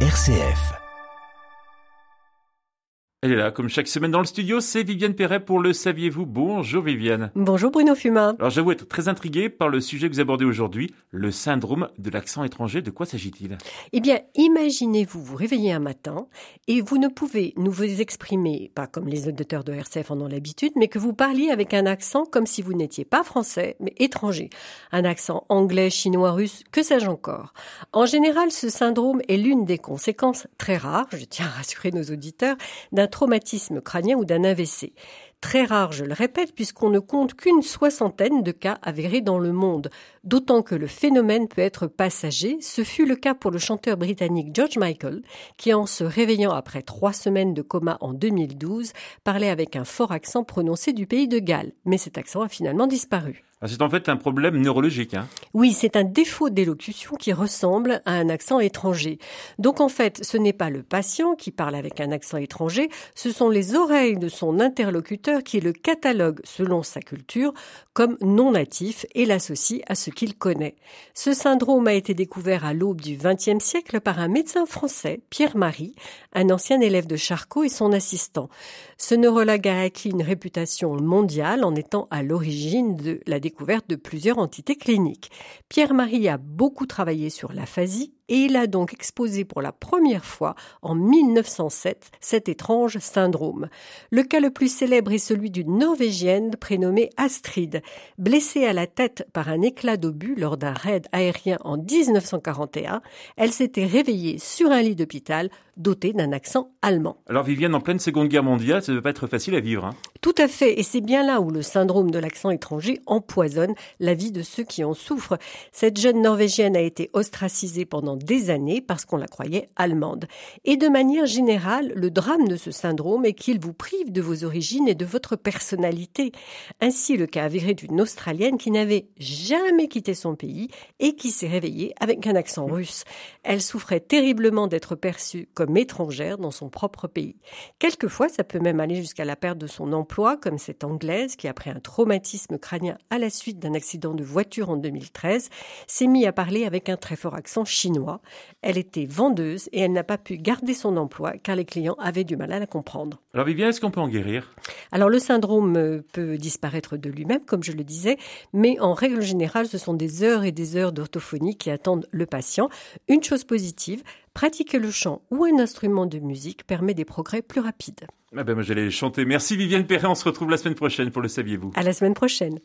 RCF. Elle est là, comme chaque semaine dans le studio, c'est Viviane Perret pour le Saviez-vous? Bonjour Viviane. Bonjour Bruno Fuma. Alors j'avoue être très intrigué par le sujet que vous abordez aujourd'hui, le syndrome de l'accent étranger. De quoi s'agit-il? Eh bien, imaginez-vous vous réveiller un matin et vous ne pouvez nous vous exprimer, pas comme les auditeurs de RCF en ont l'habitude, mais que vous parliez avec un accent comme si vous n'étiez pas français, mais étranger. Un accent anglais, chinois, russe, que sais-je encore? En général, ce syndrome est l'une des conséquences très rares, je tiens à rassurer nos auditeurs, d'un traumatisme crânien ou d'un AVC. Très rare, je le répète, puisqu'on ne compte qu'une soixantaine de cas avérés dans le monde, d'autant que le phénomène peut être passager. Ce fut le cas pour le chanteur britannique George Michael, qui en se réveillant après trois semaines de coma en 2012, parlait avec un fort accent prononcé du pays de Galles. Mais cet accent a finalement disparu. Ah, c'est en fait un problème neurologique. Hein. Oui, c'est un défaut d'élocution qui ressemble à un accent étranger. Donc en fait, ce n'est pas le patient qui parle avec un accent étranger, ce sont les oreilles de son interlocuteur qui le catalogue selon sa culture comme non natif et l'associe à ce qu'il connaît. Ce syndrome a été découvert à l'aube du XXe siècle par un médecin français, Pierre Marie, un ancien élève de Charcot et son assistant. Ce neurologue a acquis une réputation mondiale en étant à l'origine de la découverte de plusieurs entités cliniques. Pierre-Marie a beaucoup travaillé sur l'aphasie et il a donc exposé pour la première fois en 1907 cet étrange syndrome. Le cas le plus célèbre est celui d'une Norvégienne prénommée Astrid. Blessée à la tête par un éclat d'obus lors d'un raid aérien en 1941, elle s'était réveillée sur un lit d'hôpital doté d'un accent allemand. Alors Viviane, en pleine Seconde Guerre mondiale, ça ne peut pas être facile à vivre. Hein. Tout à fait, et c'est bien là où le syndrome de l'accent étranger empoisonne la vie de ceux qui en souffrent. Cette jeune Norvégienne a été ostracisée pendant des années parce qu'on la croyait allemande. Et de manière générale, le drame de ce syndrome est qu'il vous prive de vos origines et de votre personnalité. Ainsi, le cas avéré d'une Australienne qui n'avait jamais quitté son pays et qui s'est réveillée avec un accent russe. Elle souffrait terriblement d'être perçue comme étrangère dans son propre pays. Quelquefois, ça peut même aller jusqu'à la perte de son emploi, comme cette Anglaise qui, après un traumatisme crânien à la suite d'un accident de voiture en 2013, s'est mis à parler avec un très fort accent chinois. Elle était vendeuse et elle n'a pas pu garder son emploi car les clients avaient du mal à la comprendre. Alors Viviane, est-ce qu'on peut en guérir? Alors le syndrome euh, peut disparaître de lui-même, comme je le disais, mais en règle générale, ce sont des heures et des heures d'orthophonie qui attendent le patient. Une chose positive, pratiquer le chant ou un instrument de musique permet des progrès plus rapides. Ah ben moi j'allais chanter. Merci Viviane Perret, on se retrouve la semaine prochaine pour le saviez-vous? À la semaine prochaine.